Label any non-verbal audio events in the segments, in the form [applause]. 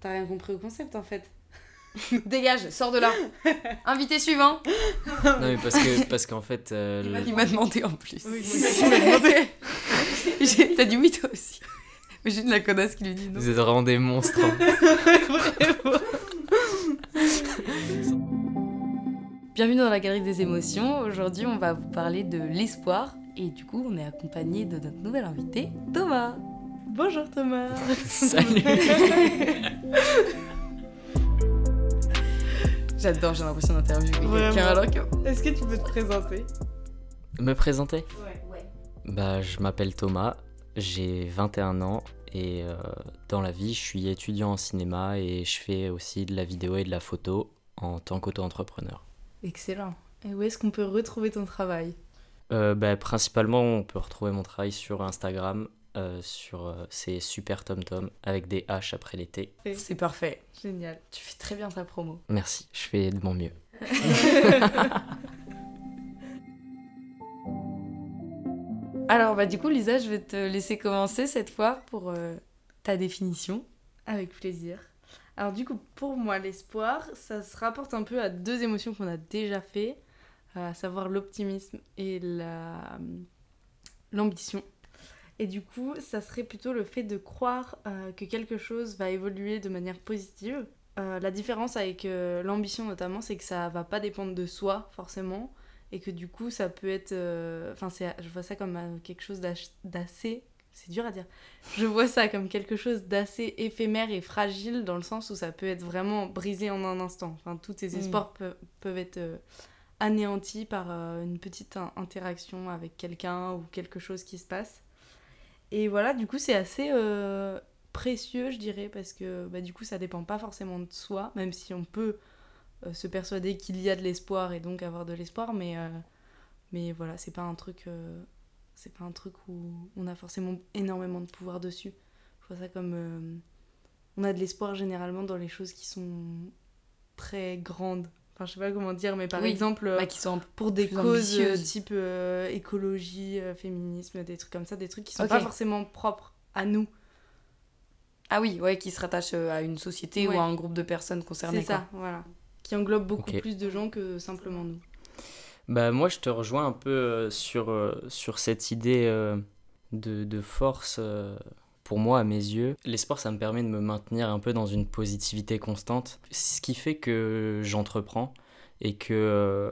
T'as rien compris au concept en fait. [laughs] Dégage, sors de là. Invité suivant. Non, mais parce que parce qu'en fait, euh, le- Il m'a demandé en plus. [laughs] Oui, Il m'a demandé. J'ai- T'as dit oui toi aussi. Mais J'ai de la connasse qui lui dit non. vous êtes vraiment des monstres. hein. Bienvenue dans la galerie des émotions. Aujourd'hui, on va vous parler de l'espoir. Et du coup, on est accompagné de notre nouvel invité, Thomas. Bonjour Thomas. [laughs] Salut. [laughs] J'adore, j'ai l'impression d'interviewer quelqu'un alors que. Est-ce que tu peux te présenter? Me présenter? Ouais. Bah, je m'appelle Thomas, j'ai 21 ans et euh, dans la vie, je suis étudiant en cinéma et je fais aussi de la vidéo et de la photo en tant qu'auto-entrepreneur. Excellent. Et où est-ce qu'on peut retrouver ton travail? Euh, bah, principalement, on peut retrouver mon travail sur Instagram, euh, sur euh, c'est Super Tom Tom avec des H après les T. C'est parfait. Génial. Tu fais très bien ta promo. Merci, je fais de mon mieux. [laughs] Alors, bah, du coup, Lisa, je vais te laisser commencer cette fois pour euh, ta définition. Avec plaisir. Alors du coup, pour moi, l'espoir, ça se rapporte un peu à deux émotions qu'on a déjà fait, à savoir l'optimisme et la l'ambition. Et du coup, ça serait plutôt le fait de croire euh, que quelque chose va évoluer de manière positive. Euh, la différence avec euh, l'ambition notamment, c'est que ça va pas dépendre de soi forcément, et que du coup, ça peut être, enfin, je vois ça comme quelque chose d'assez, c'est dur à dire. Je vois ça comme quelque chose d'assez éphémère et fragile dans le sens où ça peut être vraiment brisé en un instant. Enfin, tous tes Mm. espoirs peuvent, peuvent être anéantis par une petite in- interaction avec quelqu'un ou quelque chose qui se passe. Et voilà, du coup, c'est assez euh, précieux, je dirais, parce que bah, du coup, ça dépend pas forcément de soi, même si on peut euh, se persuader qu'il y a de l'espoir et donc avoir de l'espoir, mais, euh, mais voilà, c'est pas un truc. c'est pas un truc où on a forcément énormément de pouvoir dessus. Je vois ça comme. on a de l'espoir généralement dans les choses qui sont très grandes. Enfin, je sais pas comment dire, mais par Oui, exemple, euh, Bah, qui sont pour des causes euh, type euh, écologie, euh, féminisme, des trucs comme ça, des trucs qui sont pas forcément propres à nous. Ah oui, ouais, qui se rattache euh, à une société Ouais. ou à un groupe de personnes concernées. C'est ça, voilà. Qui englobe beaucoup plus de gens que simplement nous. Bah moi je te rejoins un peu sur, sur cette idée de, de force euh, pour moi à mes yeux. L'espoir ça me permet de me maintenir un peu dans une positivité constante, ce qui fait que j'entreprends et que euh,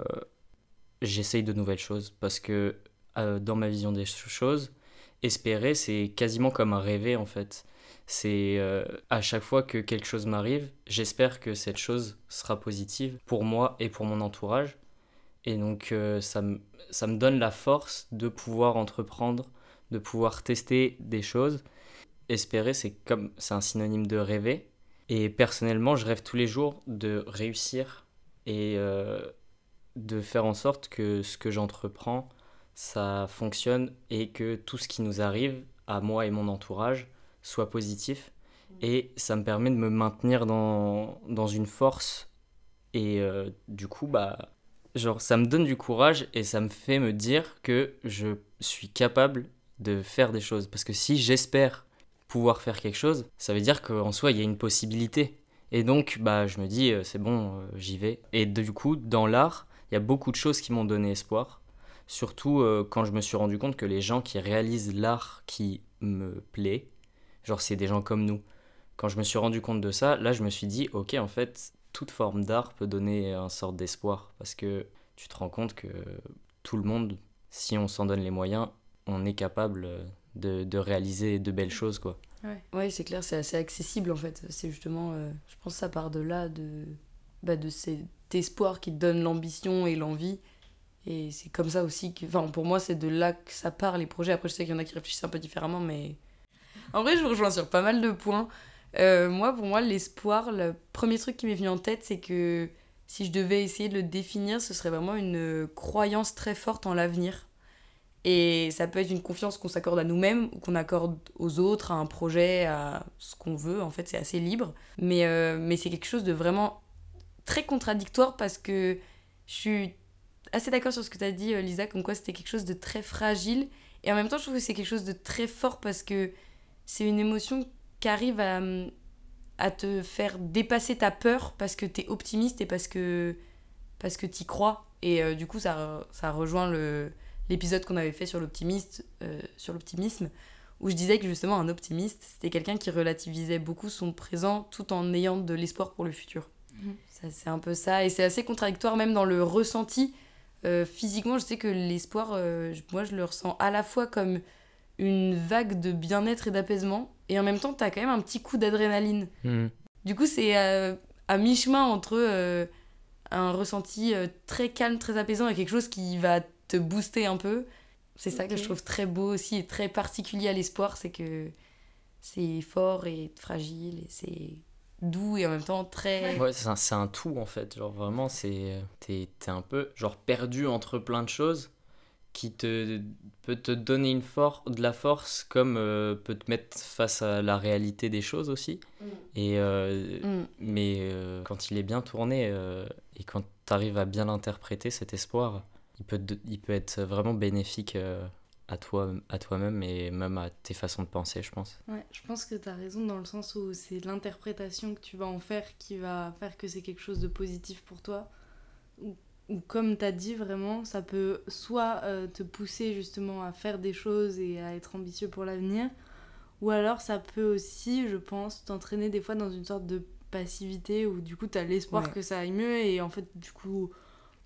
j'essaye de nouvelles choses parce que euh, dans ma vision des choses, espérer c'est quasiment comme rêver en fait. C'est euh, à chaque fois que quelque chose m'arrive, j'espère que cette chose sera positive pour moi et pour mon entourage. Et donc ça, ça me donne la force de pouvoir entreprendre, de pouvoir tester des choses. Espérer, c'est comme c'est un synonyme de rêver. Et personnellement, je rêve tous les jours de réussir et euh, de faire en sorte que ce que j'entreprends, ça fonctionne et que tout ce qui nous arrive, à moi et mon entourage, soit positif. Et ça me permet de me maintenir dans, dans une force. Et euh, du coup, bah, genre ça me donne du courage et ça me fait me dire que je suis capable de faire des choses parce que si j'espère pouvoir faire quelque chose ça veut dire qu'en soi il y a une possibilité. Et donc bah je me dis euh, c'est bon euh, j'y vais. Et du coup dans l'art il y a beaucoup de choses qui m'ont donné espoir. Surtout euh, quand je me suis rendu compte que les gens qui réalisent l'art qui me plaît genre c'est des gens comme nous. Quand je me suis rendu compte de ça là je me suis dit ok en fait toute forme d'art peut donner un sorte d'espoir. Parce que tu te rends compte que tout le monde, si on s'en donne les moyens, on est capable de, de réaliser de belles choses quoi. Ouais, c'est clair, c'est assez accessible en fait. C'est justement, euh, je pense que ça part de là, de, bah, de cet espoir qui te donne l'ambition et l'envie. Et c'est comme ça aussi que. Enfin, pour moi, c'est de là que ça part les projets. Après, je sais qu'il y en a qui réfléchissent un peu différemment, mais. En vrai, je vous rejoins sur pas mal de points. Euh, moi, pour moi, l'espoir, le premier truc qui m'est venu en tête, c'est que si je devais essayer de le définir, ce serait vraiment une croyance très forte en l'avenir. Et ça peut être une confiance qu'on s'accorde à nous-mêmes ou qu'on accorde aux autres, à un projet, à ce qu'on veut. En fait, c'est assez libre. Mais, euh, mais c'est quelque chose de vraiment très contradictoire parce que je suis assez d'accord sur ce que tu as dit, euh, Lisa, comme quoi c'était quelque chose de très fragile. Et en même temps, je trouve que c'est quelque chose de très fort parce que c'est une émotion qui arrive à, te faire dépasser ta peur parce que t'es optimiste et parce que parce que t'y crois. Et euh, du coup, ça, ça rejoint le, l'épisode qu'on avait fait sur l'optimiste, euh, sur l'optimisme, où je disais que justement un optimiste, c'était quelqu'un qui relativisait beaucoup son présent tout en ayant de l'espoir pour le futur. Mhm. Ça, c'est un peu ça, et c'est assez contradictoire même dans le ressenti. Euh, physiquement, je sais que l'espoir, euh, moi, je le ressens à la fois comme une vague de bien-être et d'apaisement, et en même temps, t'as quand même un petit coup d'adrénaline. Hmm. Du coup, c'est euh, à mi-chemin entre euh, un ressenti euh, très calme, très apaisant et quelque chose qui va te booster un peu. C'est ça que je trouve très beau aussi et très particulier à l'espoir, c'est que c'est fort et fragile et c'est doux et en même temps très... Ouais, c'est un, c'est un tout en fait. Genre vraiment, c'est t'es t'es un peu genre perdu entre plein de choses qui te peut te donner une for de la force comme euh, peut te mettre face à la réalité des choses aussi. Et euh, Mm. mais euh, quand il est bien tourné euh, et quand tu arrives à bien l'interpréter cet espoir, il peut te- il peut être vraiment bénéfique euh, à toi à toi-même et même à tes façons de penser, je pense. Ouais, je pense que tu as raison dans le sens où c'est l'interprétation que tu vas en faire qui va faire que c'est quelque chose de positif pour toi. Ou, ou comme tu as dit, vraiment, ça peut soit euh, te pousser justement à faire des choses et à être ambitieux pour l'avenir, ou alors ça peut aussi, je pense, t'entraîner des fois dans une sorte de passivité où du coup tu as l'espoir Ouais. que ça aille mieux et en fait, du coup,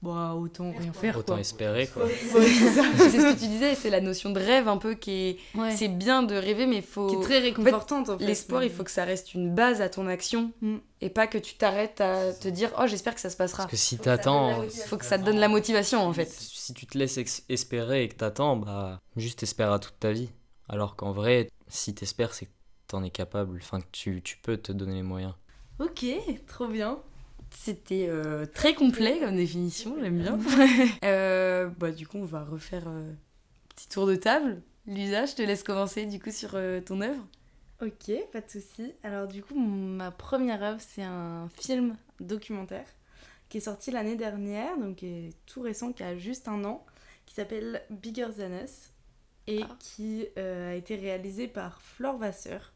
bah, autant rien faire. Autant quoi. espérer quoi. Ouais, [laughs] c'est ce que tu disais, c'est la notion de rêve un peu qui est... Ouais. C'est bien de rêver mais faut... Qui est très réconfortante en fait. L'espoir, il faut que ça reste une base à ton action Mm. et pas que tu t'arrêtes à te dire oh j'espère que ça se passera. Parce que si Faut que ça donne la t'attends, faut que ça te donne la motivation en fait. si tu te laisses espérer et que t'attends, bah juste espère à toute ta vie. Alors qu'en vrai, si t'espères, c'est que t'en es capable, enfin que tu, tu peux te donner les moyens. Ok, trop bien. C'était euh, très complet comme définition, j'aime bien. [laughs] Euh, bah du coup on va refaire euh, un petit tour de table. Lisa, je te laisse commencer du coup sur euh, ton œuvre. Ok, pas de souci. Alors du coup, ma première œuvre, c'est un film documentaire qui est sorti l'année dernière, donc qui est tout récent, qui a juste un an, qui s'appelle Bigger Than Us et Ah. qui euh, a été réalisé par Flore Vasseur.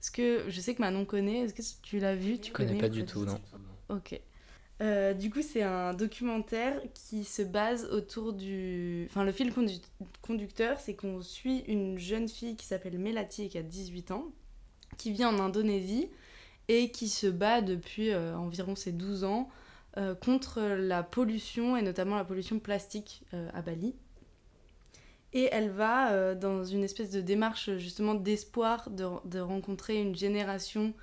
Est-ce que je sais que Manon connaît Est-ce que tu l'as vu? Tu Je connais connais pas du tout, non. Ok. Euh, du coup, c'est un documentaire qui se base autour du. Enfin, le fil condu- conducteur, c'est qu'on suit une jeune fille qui s'appelle Melati et qui a 18 ans, qui vit en Indonésie et qui se bat depuis euh, environ ses 12 ans euh, contre la pollution et notamment la pollution plastique à Bali. Et elle va dans une espèce de démarche justement d'espoir de, de rencontrer une génération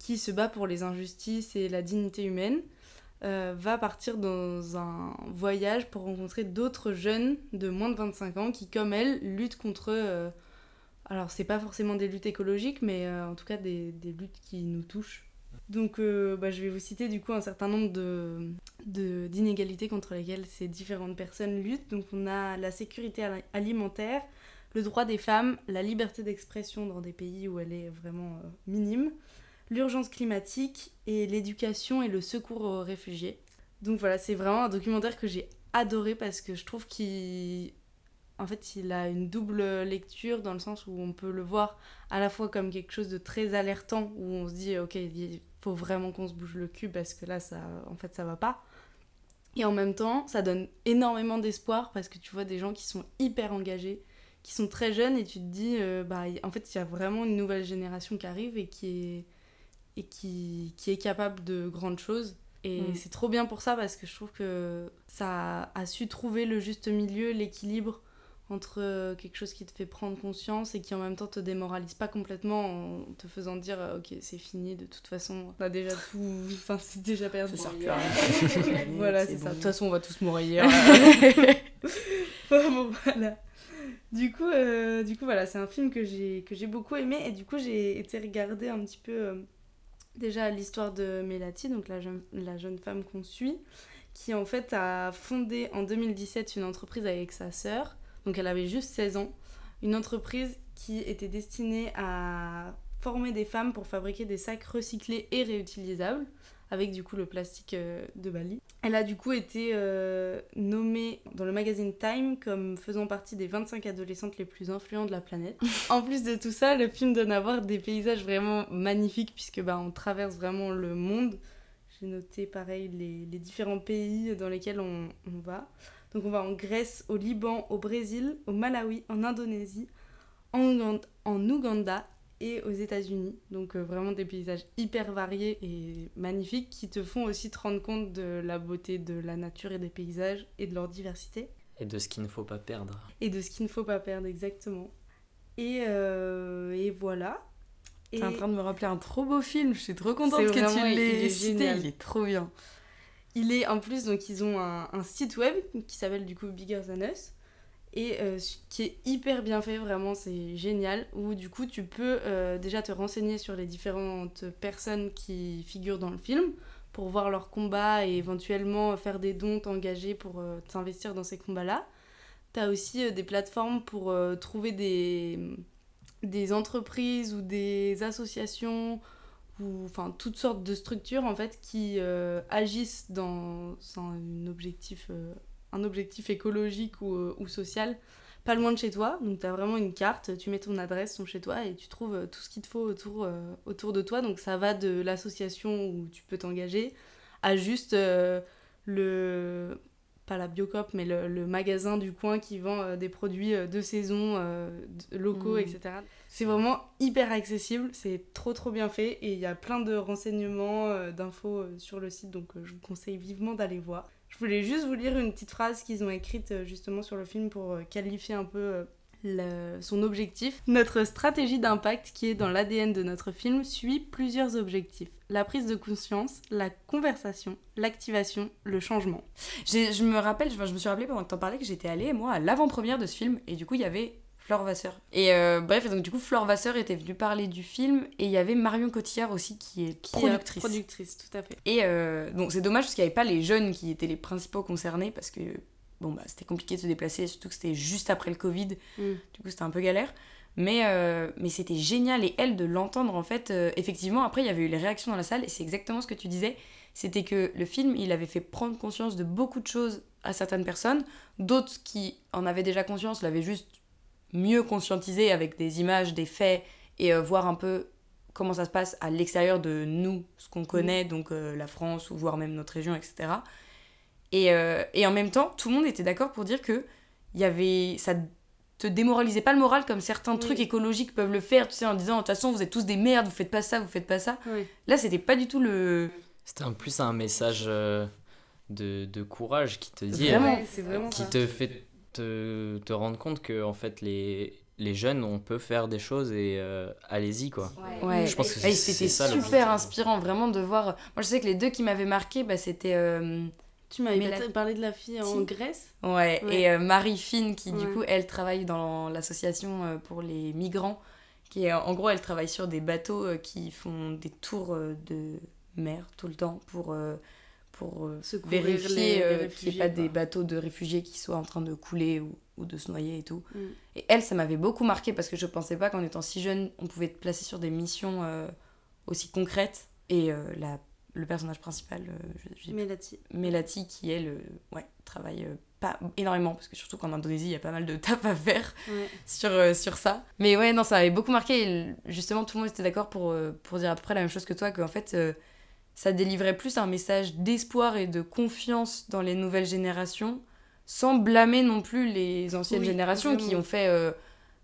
qui se bat pour les injustices et la dignité humaine, euh, va partir dans un voyage pour rencontrer d'autres jeunes de moins de 25 ans qui, comme elle, luttent contre... euh, alors, c'est pas forcément des luttes écologiques, mais euh, en tout cas des, des luttes qui nous touchent. Donc, euh, bah, je vais vous citer du coup un certain nombre de, de- d'inégalités contre lesquelles ces différentes personnes luttent. Donc, on a la sécurité ali- alimentaire, le droit des femmes, la liberté d'expression dans des pays où elle est vraiment minime, l'urgence climatique et l'éducation et le secours aux réfugiés. Donc voilà, c'est vraiment un documentaire que j'ai adoré parce que je trouve qu'il en fait, il a une double lecture dans le sens où on peut le voir à la fois comme quelque chose de très alertant où on se dit OK, il faut vraiment qu'on se bouge le cul parce que là ça en fait ça va pas. Et en même temps, ça donne énormément d'espoir parce que tu vois des gens qui sont hyper engagés, qui sont très jeunes et tu te dis euh, bah en fait, il y a vraiment une nouvelle génération qui arrive et qui est et qui, qui est capable de grandes choses. Et Mm. c'est trop bien pour ça parce que je trouve que ça a su trouver le juste milieu, l'équilibre entre euh, quelque chose qui te fait prendre conscience et qui en même temps te démoralise pas complètement en te faisant dire euh, ok c'est fini de toute façon on a déjà tout [laughs] enfin c'est déjà perdu Ça sert plus à rien. Voilà, c'est [laughs] bon. ça. De toute façon, on va tous mourir. [laughs] bon, voilà. Du coup, euh, du coup, voilà, c'est un film que j'ai que j'ai beaucoup aimé et du coup j'ai été regarder un petit peu euh, déjà l'histoire de Melati, donc la jeune, la jeune femme qu'on suit, qui en fait a fondé en 2017 une entreprise avec sa sœur, donc elle avait juste 16 ans, une entreprise qui était destinée à former des femmes pour fabriquer des sacs recyclés et réutilisables avec du coup le plastique euh, de Bali. Elle a du coup été euh, nommée dans le magazine Time comme faisant partie des 25 adolescentes les plus influentes de la planète. [laughs] en plus de tout ça, le film donne à voir des paysages vraiment magnifiques puisque bah, on traverse vraiment le monde. J'ai noté pareil les, les, différents pays dans lesquels on, on, va. Donc on va en Grèce, au Liban, au Brésil, au Malawi, en Indonésie, en, en Ouganda et aux États-Unis. Donc euh, vraiment des paysages hyper variés et magnifiques qui te font aussi te rendre compte de la beauté de la nature et des paysages et de leur diversité. Et de ce qu'il ne faut pas perdre. Et de ce qu'il ne faut pas perdre, exactement. Et, euh, et voilà. T'es en train de me rappeler un trop beau film, je suis trop contente que tu l'aies cité, il est trop bien. Il est en plus, donc ils ont un, un site web qui s'appelle du coup Bigger Than Us et euh, qui est hyper bien fait, vraiment c'est génial, où du coup tu peux euh, déjà te renseigner sur les différentes personnes qui figurent dans le film pour voir leurs combats et éventuellement faire des dons, t'engager pour euh, t'investir dans ces combats-là. Tu as aussi des plateformes pour trouver des, des entreprises ou des associations ou enfin toutes sortes de structures en fait qui agissent dans, dans un objectif un objectif écologique ou, euh, ou, social pas loin de chez toi. Donc tu as vraiment une carte, tu mets ton adresse, ton chez toi et tu trouves euh, tout ce qu'il te faut autour, euh, autour de toi. Donc ça va de l'association où tu peux t'engager à juste le pas la Biocop, mais le, le, magasin du coin qui vend des produits de saison, locaux, mmh. etc. C'est vraiment hyper accessible, c'est trop trop bien fait et il y a plein de renseignements, d'infos sur le site, donc je vous conseille vivement d'aller voir. Je voulais juste vous lire une petite phrase qu'ils ont écrite euh, justement sur le film pour euh, qualifier un peu euh, le, son objectif. Notre stratégie d'impact qui est dans l'ADN de notre film suit plusieurs objectifs. La prise de conscience, la conversation, l'activation, le changement. Je me rappelle, je me suis rappelé pendant que tu en parlais que j'étais allée moi à l'avant-première de ce film et du coup il y avait Flore Vasseur. Et euh, bref, donc du coup, Flore Vasseur était venue parler du film et il y avait Marion Cotillard aussi qui est qui productrice. Est productrice, tout à fait. Et euh, donc c'est dommage parce qu'il n'y avait pas les jeunes qui étaient les principaux concernés parce que bon, bah, c'était compliqué de se déplacer, surtout que c'était juste après le Covid. Mm. Du coup, c'était un peu galère. Mais, euh, mais c'était génial et elle de l'entendre en fait. effectivement, après, il y avait eu les réactions dans la salle et c'est exactement ce que tu disais. C'était que le film, il avait fait prendre conscience de beaucoup de choses à certaines personnes. D'autres qui en avaient déjà conscience l'avaient juste mieux conscientiser avec des images, des faits et euh, voir un peu comment ça se passe à l'extérieur de nous, ce qu'on connaît, donc euh, la France ou voire même notre région, etc. Et, euh, et en même temps, tout le monde était d'accord pour dire que y avait, ça te démoralisait pas le moral comme certains trucs écologiques peuvent le faire, tu sais, en disant de toute façon vous êtes tous des merdes, vous faites pas ça, vous faites pas ça. Là, c'était pas du tout le. C'était en plus un message de, de, courage qui te dit, vraiment, vraiment qui te fait te, te rendre compte que en fait les les jeunes, on peut faire des choses et euh, allez-y quoi. Ouais. Je pense que c'était super inspirant vraiment de voir. Moi je sais que les deux qui m'avaient marqué, bah, c'était. Euh, tu m'avais parlé de la fille en Grèce. Ouais. Et euh, Marie Fine qui du coup elle travaille dans l'association pour les migrants, qui est en gros elle travaille sur des bateaux qui font des tours de mer tout le temps pour pour euh, vérifier euh, qu'il n'y ait pas des bateaux de réfugiés qui soient en train de couler ou, ou de se noyer et tout. Mm. Et elle, ça m'avait beaucoup marqué parce que je pensais pas qu'en étant si jeune, on pouvait être placé sur des missions euh, aussi concrètes. Et la, le personnage principal, Melati. qui elle, ouais, travaille pas énormément parce que surtout qu'en Indonésie, il y a pas mal de [laughs] taf à faire sur, sur ça. Mais ouais, non, ça m'avait beaucoup marqué. Et justement, tout le monde était d'accord pour, pour dire à peu près la même chose que toi, qu'en fait ça délivrait plus un message d'espoir et de confiance dans les nouvelles générations, sans blâmer non plus les anciennes générations qui ont fait euh,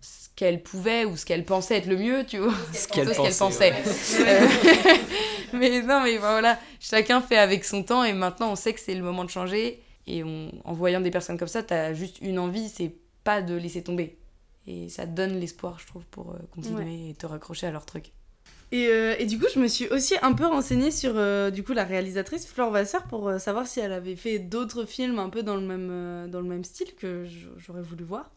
ce qu'elles pouvaient ou ce qu'elles pensaient être le mieux, tu vois. Ce [laughs] qu'elles pensaient. [laughs] mais non, mais voilà, chacun fait avec son temps et maintenant on sait que c'est le moment de changer. Et en voyant des personnes comme ça, t'as juste une envie, c'est pas de laisser tomber. Et ça donne l'espoir, je trouve, pour euh, continuer et te raccrocher à leur truc. Et, euh, et, du coup, je me suis aussi un peu renseignée sur euh, du coup, la réalisatrice Flore Vasseur pour euh, savoir si elle avait fait d'autres films un peu dans le même, dans le même style que j'aurais voulu voir.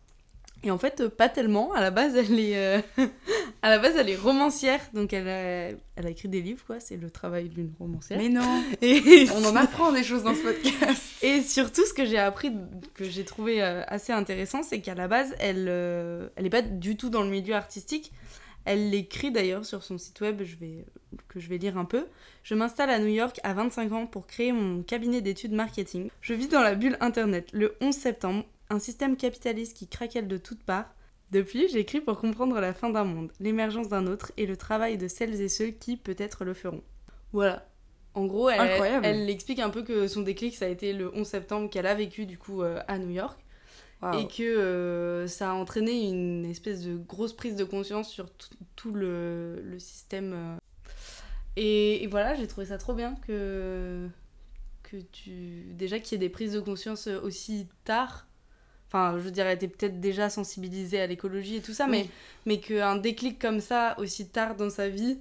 Et en fait, pas tellement. À la base, elle est, [laughs] à la base, elle est romancière, donc elle a, elle a écrit des livres, quoi. C'est le travail d'une romancière. Mais non [laughs] et On en apprend des choses dans ce podcast. [laughs] Et surtout, ce que j'ai appris, que j'ai trouvé assez intéressant, c'est qu'à la base, elle, elle est pas du tout dans le milieu artistique Elle l'écrit d'ailleurs sur son site web, je vais, que je vais lire un peu. Je m'installe à New York à 25 ans pour créer mon cabinet d'études marketing. Je vis dans la bulle Internet. Le 11 septembre, un système capitaliste qui craquelle de toutes parts. Depuis, j'écris pour comprendre la fin d'un monde, l'émergence d'un autre et le travail de celles et ceux qui peut-être le feront. Voilà. En gros, elle, Incroyable. elle explique un peu que son déclic, ça a été le 11 septembre qu'elle a vécu du coup euh, à New York Et que euh, ça a entraîné une espèce de grosse prise de conscience sur tout- le, le système. euh. Et, et voilà, j'ai trouvé ça trop bien que, que tu. Déjà qu'il y ait des prises de conscience aussi tard. Enfin, je veux dire, elle était peut-être déjà sensibilisée à l'écologie et tout ça, mais, Oui. mais qu'un déclic comme ça, aussi tard dans sa vie,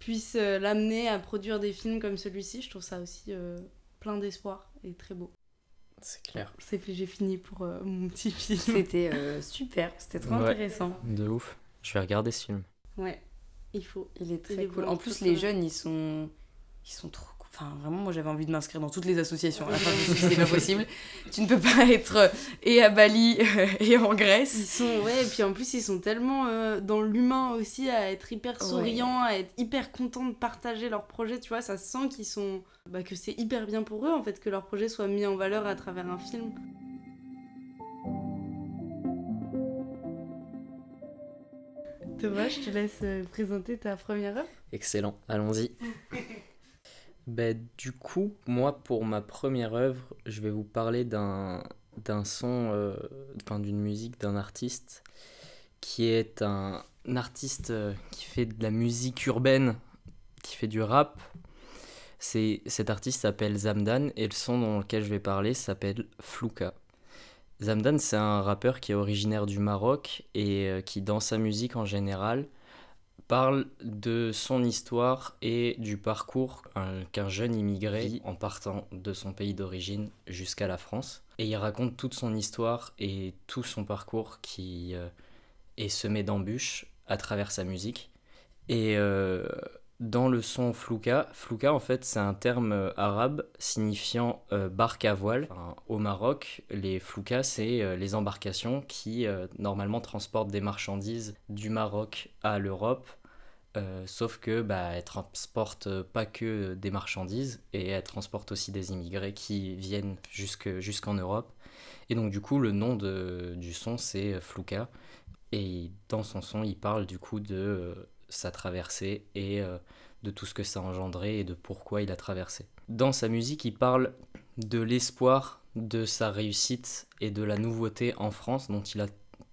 puisse euh, l'amener à produire des films comme celui-ci, je trouve ça aussi euh, plein d'espoir et très beau. C'est clair. C'est fait, j'ai fini pour euh, mon petit film. C'était euh, super, c'était trop Ouais. intéressant. De ouf. Je vais regarder ce film. Ouais, il faut. Il est très Il est cool. En plus, les bien. jeunes, ils sont, ils sont trop. Enfin, vraiment, moi, j'avais envie de m'inscrire dans toutes les associations. À la fin, je me suis dit, [laughs] c'est pas possible. Tu ne peux pas être euh, et à Bali euh, et en Ils Grèce. sont, ouais, et puis en plus, ils sont tellement euh, dans l'humain aussi, à être hyper Ouais. souriants, à être hyper contents de partager leurs projets, tu vois, ça se sent qu'ils sont. Bah, que c'est hyper bien pour eux, en fait, que leur projet soit mis en valeur à travers un film. Thomas, je te laisse présenter ta première œuvre. Excellent, allons-y. Ben, du coup, moi, pour ma première œuvre, je vais vous parler d'un son, euh, d'une musique d'un artiste qui est un, artiste euh, qui fait de la musique urbaine, qui fait du rap. Cet artiste s'appelle Zamdan et le son dans lequel je vais parler s'appelle Flouka. Zamdan, c'est un rappeur qui est originaire du Maroc et euh, qui, dans sa musique en général, parle de son histoire et du parcours qu'un jeune immigré vit en partant de son pays d'origine jusqu'à la France. Et il raconte toute son histoire et tout son parcours qui euh, est semé d'embûches à travers sa musique. Et euh, dans le son flouka, flouka en fait c'est un terme euh, arabe signifiant euh, barque à voile. Au Maroc, les floukas c'est euh, les embarcations qui normalement transportent des marchandises du Maroc à l'Europe. Sauf que bah, elles transportent pas que des marchandises et elles transportent aussi des immigrés qui viennent jusque- jusqu'en Europe. Et donc du coup le nom de, du son c'est Flouka. Et dans son son il parle du coup de sa traversée et euh, de tout ce que ça a engendré et de pourquoi il a traversé. Dans sa musique, il parle de l'espoir de sa réussite et de la nouveauté en France dont il a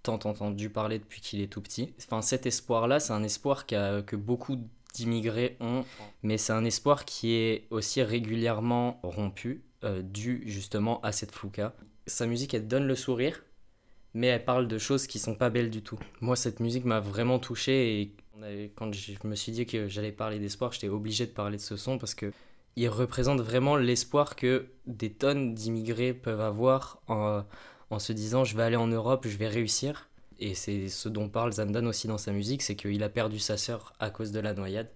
tant entendu parler depuis qu'il est tout petit. Enfin, cet espoir-là, c'est un espoir que beaucoup d'immigrés ont, mais c'est un espoir qui est aussi régulièrement rompu, euh, dû justement à cette flouka. Sa musique, elle donne le sourire, mais elle parle de choses qui sont pas belles du tout. Moi, cette musique m'a vraiment touché et quand je me suis dit que j'allais parler d'espoir, j'étais obligé de parler de ce son parce que il représente vraiment l'espoir que des tonnes d'immigrés peuvent avoir en, se disant je vais aller en Europe, je vais réussir. Et c'est ce dont parle Zamdan aussi dans sa musique, c'est qu'il a perdu sa sœur à cause de la noyade.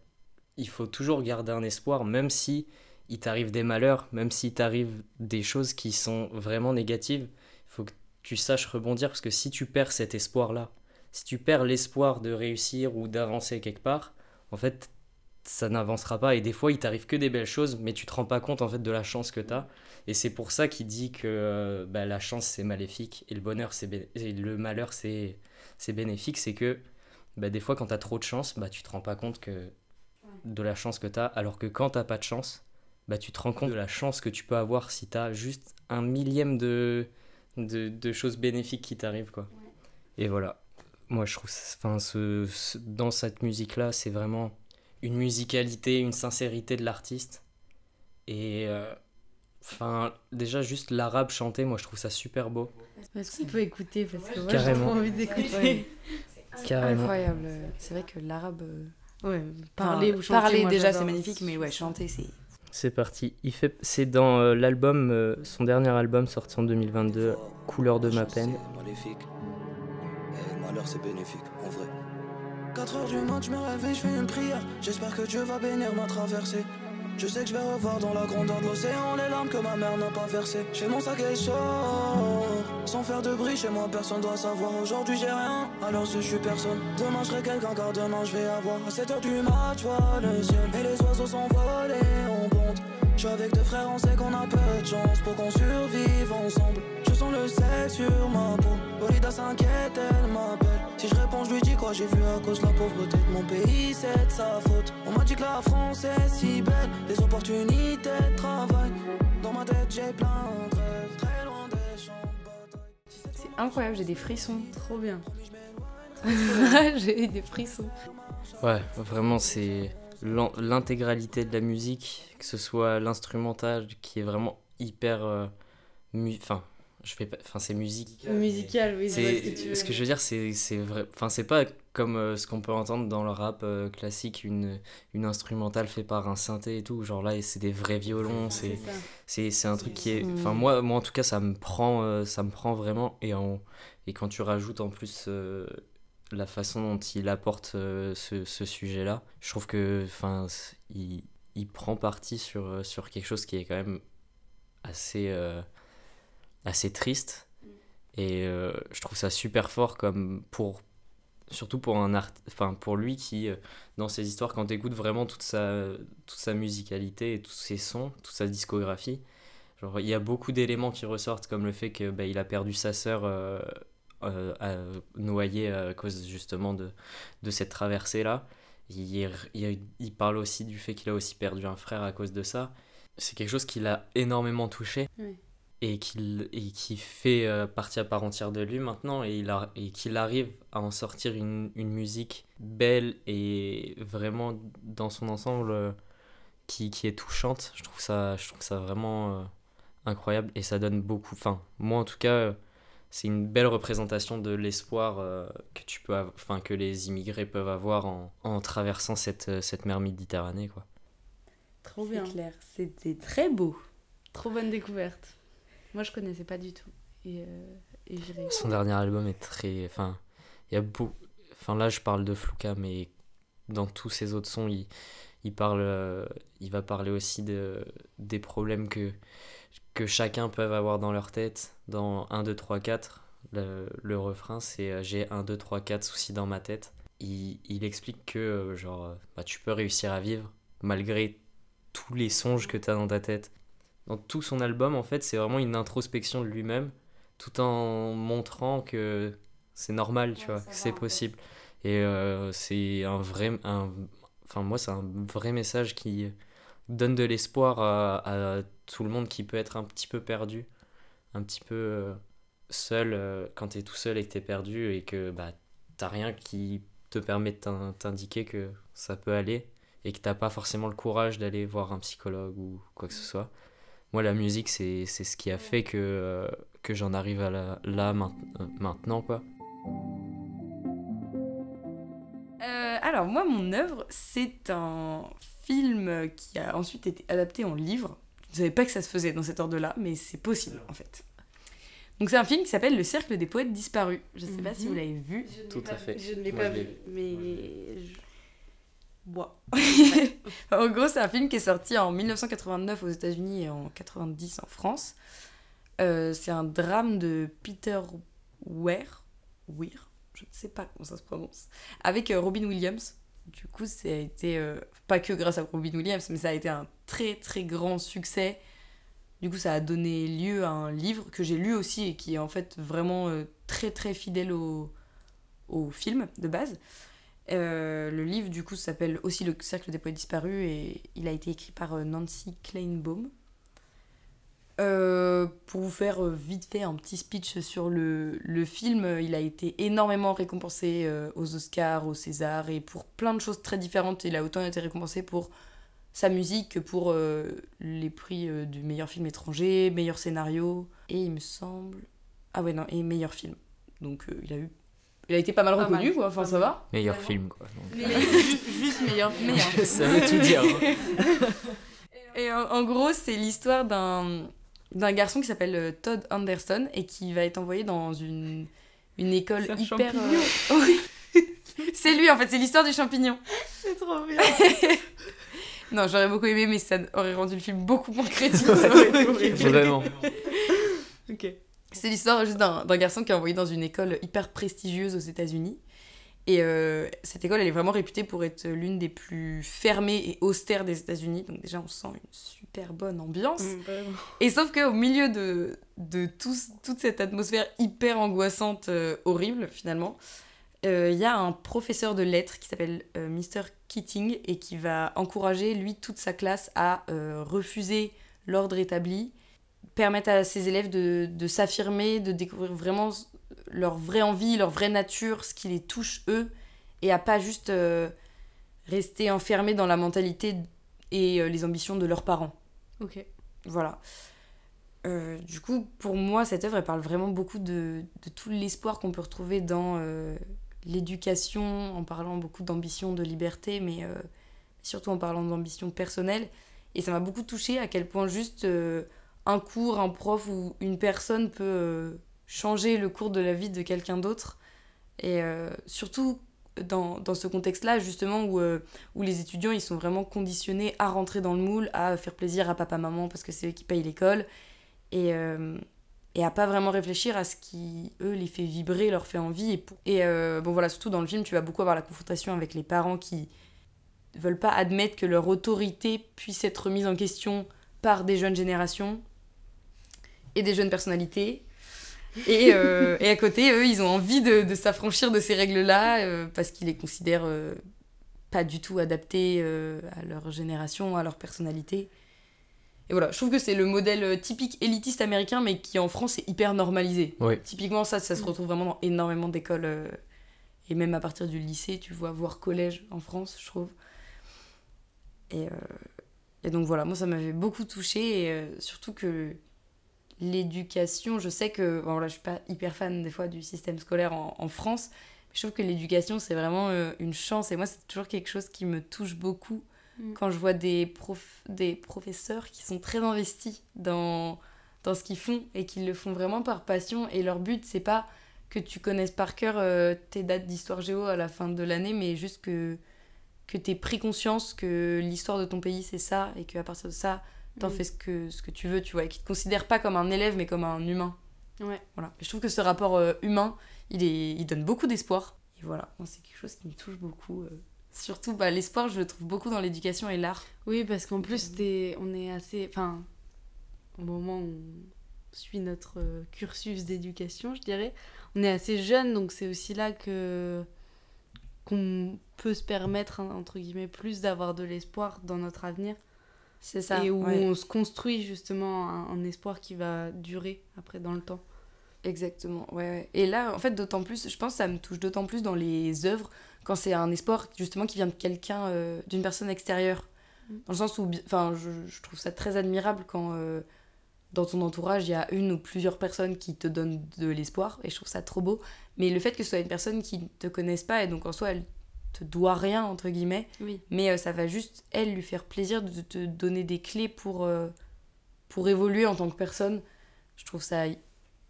Il faut toujours garder un espoir, même si il t'arrive des malheurs, même si t'arrive des choses qui sont vraiment négatives. Il faut que tu saches rebondir parce que si tu perds cet espoir-là, si tu perds l'espoir de réussir ou d'avancer quelque part, en fait, ça n'avancera pas. Et des fois, il t'arrive que des belles choses, mais tu te rends pas compte en fait de la chance que tu as. Et c'est pour ça qu'il dit que euh, bah, la chance c'est maléfique et le bonheur c'est bé- le malheur c'est c'est bénéfique. C'est que bah, des fois, quand tu as trop de chance, bah, tu te rends pas compte que de la chance que tu as, alors que quand t'as pas de chance, bah, tu te rends compte de la chance que tu peux avoir si tu as juste un millième de, de, de choses bénéfiques qui t'arrivent. quoi. Et voilà. Moi, je trouve, enfin, ce, ce- dans cette musique-là, c'est vraiment une musicalité, une sincérité de l'artiste. Et euh, enfin, déjà, juste l'arabe chanté, moi, je trouve ça super beau. Est-ce qu'on peut écouter? Parce que moi, j'ai envie d'écouter. Ouais. Carrément. Incroyable. C'est vrai que l'arabe. euh, Ouais, parler ou chanter. Parler moi, déjà, c'est magnifique, mais ouais, chanter, c'est. C'est parti. Il fait, c'est dans euh, l'album, euh, son dernier album sorti en 2022, Couleur de ma peine. C'est maléfique. Et le malheur, c'est bénéfique, en vrai. 4 heures du mat, je me réveille, je fais une prière. J'espère que Dieu va bénir ma traversée. Je sais que je vais revoir dans la grandeur de l'océan les larmes que ma mère n'a pas versées. J'ai mon sac et sort. Sans faire de bruit, chez moi personne doit savoir. Aujourd'hui j'ai rien, alors je suis personne. Demain je serai quelqu'un car demain je vais avoir. À 7h du match, vois le ciel. Et les oiseaux s'envolent. Je suis avec deux frères, on sait qu'on a peu de chance pour qu'on survive ensemble. Je sens le sel sur ma peau. Bolida s'inquiète, elle m'appelle. Si je réponds, je lui dis quoi j'ai vu à cause de la pauvreté de mon pays, c'est de sa faute. On m'a dit que la France est si belle, des opportunités de travail. Dans ma tête, j'ai plein de rêves, très loin des champs de bataille. C'est incroyable, j'ai des frissons. Trop bien. [laughs] j'ai des frissons. Ouais, vraiment, c'est l'intégralité de la musique, que ce soit l'instrumental qui est vraiment hyper. euh, Enfin, je fais pas. Enfin, c'est musique. Musical, oui, c'est ce que tu veux. ce que je veux dire, c'est c'est vrai. Enfin, c'est pas comme euh, ce qu'on peut entendre dans le rap euh, classique, une une instrumentale faite par un synthé et tout. Genre là, c'est des vrais violons. C'est un truc qui est. Mm. Enfin moi moi en tout cas ça me prend euh, ça me prend vraiment et en et quand tu rajoutes en plus euh, la façon dont il apporte euh, ce, ce sujet là, je trouve que enfin il il prend parti sur euh, sur quelque chose qui est quand même assez euh, assez triste. Et euh, je trouve ça super fort comme pour surtout pour un art enfin pour lui qui dans ses histoires quand t'écoutes vraiment toute sa toute sa musicalité et tous ses sons toute sa discographie genre il y a beaucoup d'éléments qui ressortent comme le fait que bah, il a perdu sa sœur euh, euh, à- cause justement de de cette traversée là il, il, il parle aussi du fait qu'il a aussi perdu un frère à cause de ça c'est quelque chose qui l'a énormément touché Oui. et, qu'il, et qui fait euh, partie à part entière de lui maintenant et, il a, et qu'il arrive à en sortir une, une musique belle et vraiment dans son ensemble qui, qui est touchante. Je trouve ça, je trouve ça vraiment incroyable et ça donne beaucoup. Enfin, moi en tout cas, c'est une belle représentation de l'espoir euh, que tu peux, enfin que les immigrés peuvent avoir en, en traversant cette, euh, cette mer Méditerranée, quoi. Trop bien. Clair, c'était très beau. Trop bonne découverte. Moi, je connaissais pas du tout. Et, euh, et j'irai. Son dernier album est très. Enfin, il y a beau. Enfin, là, je parle de Flouka, mais dans tous ses autres sons, il, il, parle, euh, il va parler aussi de, des problèmes que, que chacun peut avoir dans leur tête. Dans 1, 2, 3, 4, le, le refrain, c'est euh, J'ai 1, 2, 3, 4 soucis dans ma tête. Il, il explique que euh, genre, euh, bah, tu peux réussir à vivre malgré tous les songes que tu as dans ta tête. Dans tout son album, en fait, c'est vraiment une introspection de lui-même tout en montrant que c'est normal, tu Ouais, vois, que c'est possible. Et euh, c'est un vrai. Un, enfin, moi, c'est un vrai message qui donne de l'espoir à, à tout le monde qui peut être un petit peu perdu, un petit peu euh, seul euh, quand t'es tout seul et que t'es perdu et que bah, t'as rien qui te permet de t'in- t'indiquer que ça peut aller et que t'as pas forcément le courage d'aller voir un psychologue ou quoi que ce soit. Moi, la musique, c'est ce qui a fait que, euh, que j'en arrive à la- là main- maintenant, quoi. Euh, alors moi, mon œuvre, c'est un film qui a ensuite été adapté en livre. Je ne savais pas que ça se faisait dans cet ordre-là, mais c'est possible en fait. Donc c'est un film qui s'appelle Le Cercle des Poètes Disparus. Je ne sais pas si Mhm. vous l'avez vu. Je ne l'ai Tout pas à fait. vu- Je ne l'ai pas vu, mais. je- Bois. [laughs] en gros, c'est un film qui est sorti en 1989 aux États-Unis et en 90 en France. Euh, c'est un drame de Peter Weir, Weir, je ne sais pas comment ça se prononce, avec euh, Robin Williams. Du coup, ça a été euh, pas que grâce à Robin Williams, mais ça a été un très très grand succès. Du coup, ça a donné lieu à un livre que j'ai lu aussi et qui est en fait vraiment euh, très très fidèle au, au film de base. Le livre, du coup, s'appelle aussi Le Cercle des Poètes Disparus et il a été écrit par Nancy Kleinbaum. Euh, pour vous faire euh, vite fait un petit speech sur le, le film, il a été énormément récompensé euh, aux Oscars, au César et pour plein de choses très différentes. Il a autant été récompensé pour sa musique que pour euh, les prix euh, du meilleur film étranger, meilleur scénario et il me semble. Ah ouais, non, et meilleur film. Donc euh, il a eu. Il a été pas mal Pas reconnu, mal, quoi. Enfin, ça va. Meilleur Vraiment. film, quoi. donc. Mais juste, juste meilleur film. Meilleur [laughs] film. Ça veut [laughs] tout dire. hein. Et en, en gros, c'est l'histoire d'un d'un garçon qui s'appelle euh, Todd Anderson et qui va être envoyé dans une, une école un hyper. champignon. euh, oui. [laughs] c'est lui en fait, c'est l'histoire du champignon. [laughs] C'est trop bien. [laughs] Non, j'aurais beaucoup aimé, mais ça aurait rendu le film beaucoup moins crédible. ça aurait été horrible. Vraiment. Ok. C'est l'histoire juste d'un d'un garçon qui est envoyé dans une école hyper prestigieuse aux États-Unis. Et euh, cette école, elle est vraiment réputée pour être l'une des plus fermées et austères des États-Unis. Donc déjà, on sent une super bonne ambiance. Mm. [laughs] Et sauf qu'au milieu de, de tout- toute cette atmosphère hyper angoissante, euh, horrible finalement, euh, il y a un professeur de lettres qui s'appelle Mr. Keating et qui va encourager, lui, toute sa classe à refuser l'ordre établi, permettre à ses élèves de, de s'affirmer, de découvrir vraiment leur vraie envie, leur vraie nature, ce qui les touche eux, et à pas juste euh, rester enfermés dans la mentalité et euh, les ambitions de leurs parents. Ok. Voilà. Euh, du coup, pour moi, cette œuvre, elle parle vraiment beaucoup de, de tout l'espoir qu'on peut retrouver dans l'éducation, en parlant beaucoup d'ambition, de liberté, mais surtout en parlant d'ambition personnelle. Et ça m'a beaucoup touchée à quel point juste un cours, un prof ou une personne peut changer le cours de la vie de quelqu'un d'autre. Et euh, surtout dans, dans ce contexte-là, justement, où, euh, où les étudiants, ils sont vraiment conditionnés à rentrer dans le moule, à faire plaisir à papa-maman parce que c'est eux qui payent l'école, et, euh, et à pas vraiment réfléchir à ce qui, eux, les fait vibrer, leur fait envie. Et, et euh, bon, voilà, surtout dans le film, tu vas beaucoup avoir la confrontation avec les parents qui veulent pas admettre que leur autorité puisse être remise en question par des jeunes générations et des jeunes personnalités. Et, euh, et à côté, eux, ils ont envie de, de s'affranchir de ces règles-là euh, parce qu'ils les considèrent euh, pas du tout adaptés euh, à leur génération, à leur personnalité. Et voilà, je trouve que c'est le modèle typique élitiste américain, mais qui en France est hyper normalisé. Oui. Typiquement, ça, ça se retrouve vraiment dans énormément d'écoles. et même à partir du lycée, tu vois, voire collège en France, je trouve. Et, et donc voilà, moi ça m'avait beaucoup touchée, et surtout que l'éducation, je sais que, bon voilà, je suis pas hyper fan des fois du système scolaire en, en France, mais je trouve que l'éducation c'est vraiment euh, une chance, et moi c'est toujours quelque chose qui me touche beaucoup Mm. quand je vois des, prof, des professeurs qui sont très investis dans, dans ce qu'ils font, et qui le font vraiment par passion, et leur but c'est pas que tu connaisses par cœur euh, tes dates d'histoire géo à la fin de l'année, mais juste que, que tu aies pris conscience que l'histoire de ton pays c'est ça, et qu'à partir de ça, t'en Mm. fais ce que, ce que tu veux, tu vois, et qui te considère pas comme un élève, mais comme un humain. Ouais. Voilà. Et je trouve que ce rapport euh, humain, il, est, il donne beaucoup d'espoir. Et voilà, moi c'est quelque chose qui me touche beaucoup. euh. Surtout, bah, l'espoir, je le trouve beaucoup dans l'éducation et l'art. Oui, parce qu'en plus, t'es- on est assez. Enfin, au moment où on suit notre euh, cursus d'éducation, je dirais, on est assez jeune, donc c'est aussi là que qu'on peut se permettre, entre guillemets, plus d'avoir de l'espoir dans notre avenir. C'est ça. et où ouais. on se construit justement un, un espoir qui va durer après dans le temps. Exactement, ouais, ouais. Et là, en fait, d'autant plus, je pense que ça me touche d'autant plus dans les œuvres quand c'est un espoir justement qui vient de quelqu'un, euh, d'une personne extérieure. Mm. Dans le sens où, enfin, je, je trouve ça très admirable quand euh, dans ton entourage il y a une ou plusieurs personnes qui te donnent de l'espoir, et je trouve ça trop beau. Mais le fait que ce soit une personne qui ne te connaisse pas, et donc en soi elle te doit rien, entre guillemets, Oui. mais euh, ça va juste, elle, lui faire plaisir de te donner des clés pour, euh, pour évoluer en tant que personne. Je trouve ça.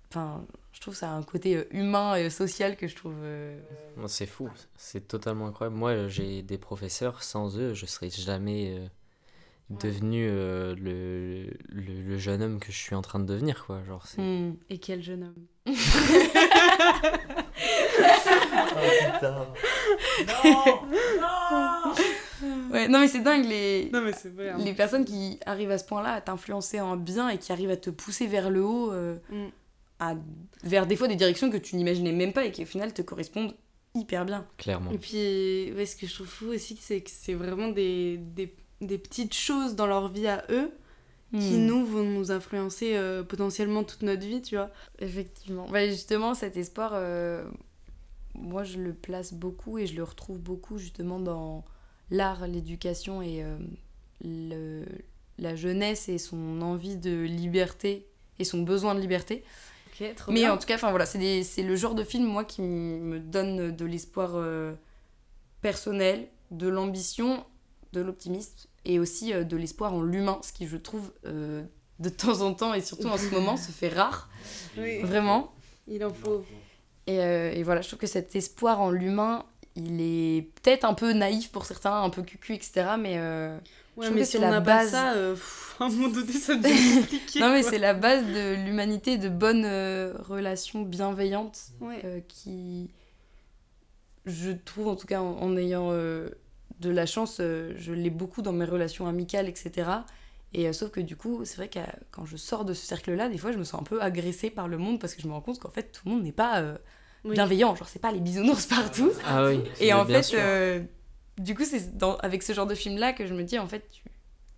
Enfin, je trouve ça a un côté euh, humain et social que je trouve. euh, C'est fou, c'est totalement incroyable. Moi, j'ai des professeurs, sans eux, je serais jamais euh, devenu euh, le, le, le jeune homme que je suis en train de devenir, quoi. Genre, c'est... hmm. Et quel jeune homme. [laughs] [laughs] Ouais, non, mais c'est dingue les. Non, mais c'est vrai. hein. Les personnes qui arrivent à ce point-là à t'influencer en bien et qui arrivent à te pousser vers le haut, euh, Mm. à, vers des fois des directions que tu n'imaginais même pas et qui au final te correspondent hyper bien. Clairement. Et puis, ouais, ce que je trouve fou aussi, c'est que c'est vraiment des, des, des petites choses dans leur vie à eux qui, Hmm. nous, vont nous influencer euh, potentiellement toute notre vie, tu vois. Effectivement. Bah, justement, cet espoir, euh, moi, je le place beaucoup et je le retrouve beaucoup justement dans l'art, l'éducation et euh, le- la jeunesse et son envie de liberté et son besoin de liberté. Trop Mais bien. en tout cas, enfin voilà, c'est des- c'est le genre de film, moi, qui me donne de l'espoir euh, personnel, de l'ambition, de l'optimisme et aussi euh, de l'espoir en l'humain, ce qui, je trouve, euh, de temps en temps et surtout en ce moment, se fait rare. Oui, Vraiment. il en faut. Et, euh, et voilà, je trouve que cet espoir en l'humain, il est peut-être un peu naïf pour certains, un peu cucu, etc. Mais, euh, Ouais, mais que si c'est on la n'a base. pas ça, euh, pff, à un moment donné, ça devient [laughs] compliqué. non mais c'est la base de l'humanité, de bonnes euh, relations bienveillantes Ouais. euh, qui, je trouve en tout cas en, en ayant euh, de la chance, euh, je l'ai beaucoup dans mes relations amicales, etc. Et euh, sauf que du coup, c'est vrai que quand je sors de ce cercle-là, des fois, je me sens un peu agressée par le monde parce que je me rends compte qu'en fait, tout le monde n'est pas euh, Oui. bienveillant. Genre, c'est pas les bisounours partout. Ah oui. Et en fait, euh, du coup, c'est avec ce genre de film-là que je me dis, en fait,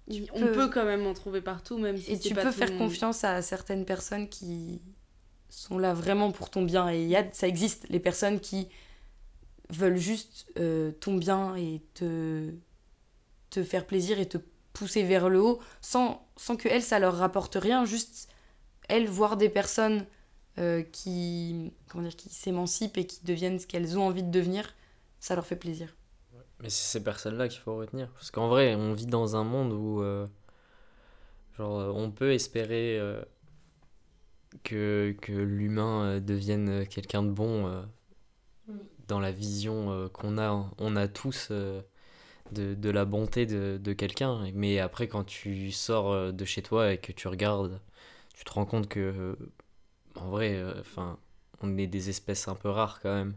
tu, On peux- peut quand même en trouver partout, même si et c'est tu pas peux faire confiance à certaines personnes qui sont là vraiment pour ton bien. Et il y a, ça existe, les personnes qui veulent juste euh, ton bien et te, te faire plaisir et te pousser vers le haut sans, sans que elles, ça leur rapporte rien. Juste, elles, voir des personnes euh, qui, s'émancipent et qui deviennent ce qu'elles ont envie de devenir, ça leur fait plaisir. Mais c'est ces personnes-là qu'il faut retenir. Parce qu'en vrai, on vit dans un monde où euh, genre, on peut espérer que, que l'humain devienne quelqu'un de bon dans la vision euh, qu'on a. hein. On a tous euh, de, de la bonté de, de quelqu'un. Mais après, quand tu sors euh, de chez toi et que tu regardes, tu te rends compte que, en vrai, enfin, on est des espèces un peu rares quand même.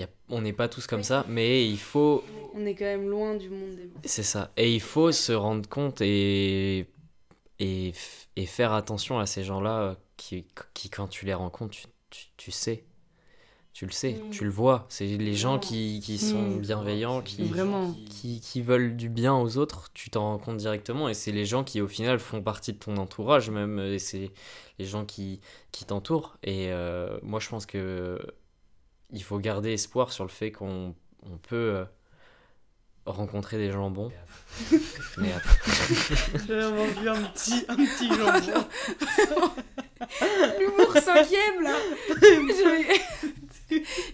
A- on n'est pas tous comme ça, mais il faut On est quand même loin du monde des c'est ça. Et il faut se rendre compte et, et, et faire attention à ces gens-là qui, qui, quand tu les rencontres, tu, tu, tu sais. Tu le sais, Mm. tu le vois. C'est les gens qui, qui sont Mm. bienveillants, qui, Vraiment. qui, qui veulent du bien aux autres, tu t'en rends compte directement. Et c'est les gens qui, au final, font partie de ton entourage, même. Et c'est les gens qui, qui t'entourent. Et euh, moi, je pense que il faut garder espoir sur le fait qu'on on peut euh, rencontrer des gens bons. [laughs] Mais après- [laughs] J'avais vendu un petit, un petit jambon. [laughs] L'humour cinquième, là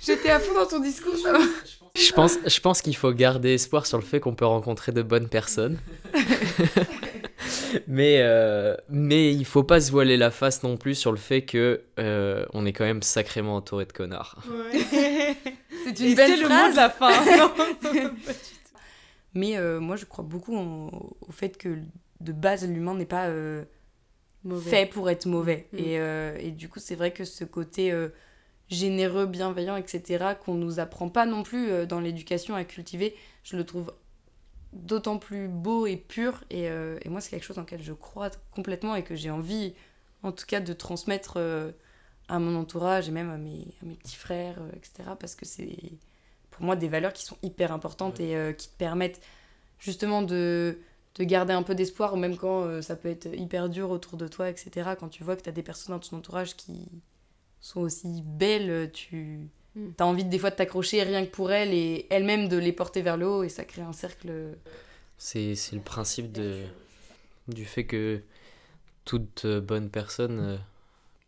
J'étais à fond dans ton discours. je pense, je pense qu'il faut garder espoir sur le fait qu'on peut rencontrer de bonnes personnes. [laughs] mais, euh, mais il faut pas se voiler la face non plus sur le fait que euh, on est quand même sacrément entouré de connards. [laughs] C'est Et une belle c'est le mot phrase. de la fin. [laughs] Non. Mais euh, moi, je crois beaucoup en- au fait que de base, l'humain n'est pas euh, fait pour être mauvais. Mm. Et, euh, et du coup, c'est vrai que ce côté euh, généreux, bienveillant, etc., qu'on nous apprend pas non plus euh, dans l'éducation à cultiver, je le trouve d'autant plus beau et pur. Et, euh, et moi, c'est quelque chose dans lequel je crois complètement et que j'ai envie, en tout cas, de transmettre euh, à mon entourage et même à mes, à mes petits frères, etc. Parce que c'est pour moi des valeurs qui sont hyper importantes et qui te permettent justement de, de garder un peu d'espoir, même quand ça peut être hyper dur autour de toi, etc. Quand tu vois que tu as des personnes dans ton entourage qui sont aussi belles, tu Mm. as envie des fois de t'accrocher rien que pour elles et elles-mêmes de les porter vers le haut et ça crée un cercle. C'est c'est le principe de, du fait que toute euh, bonne personne euh,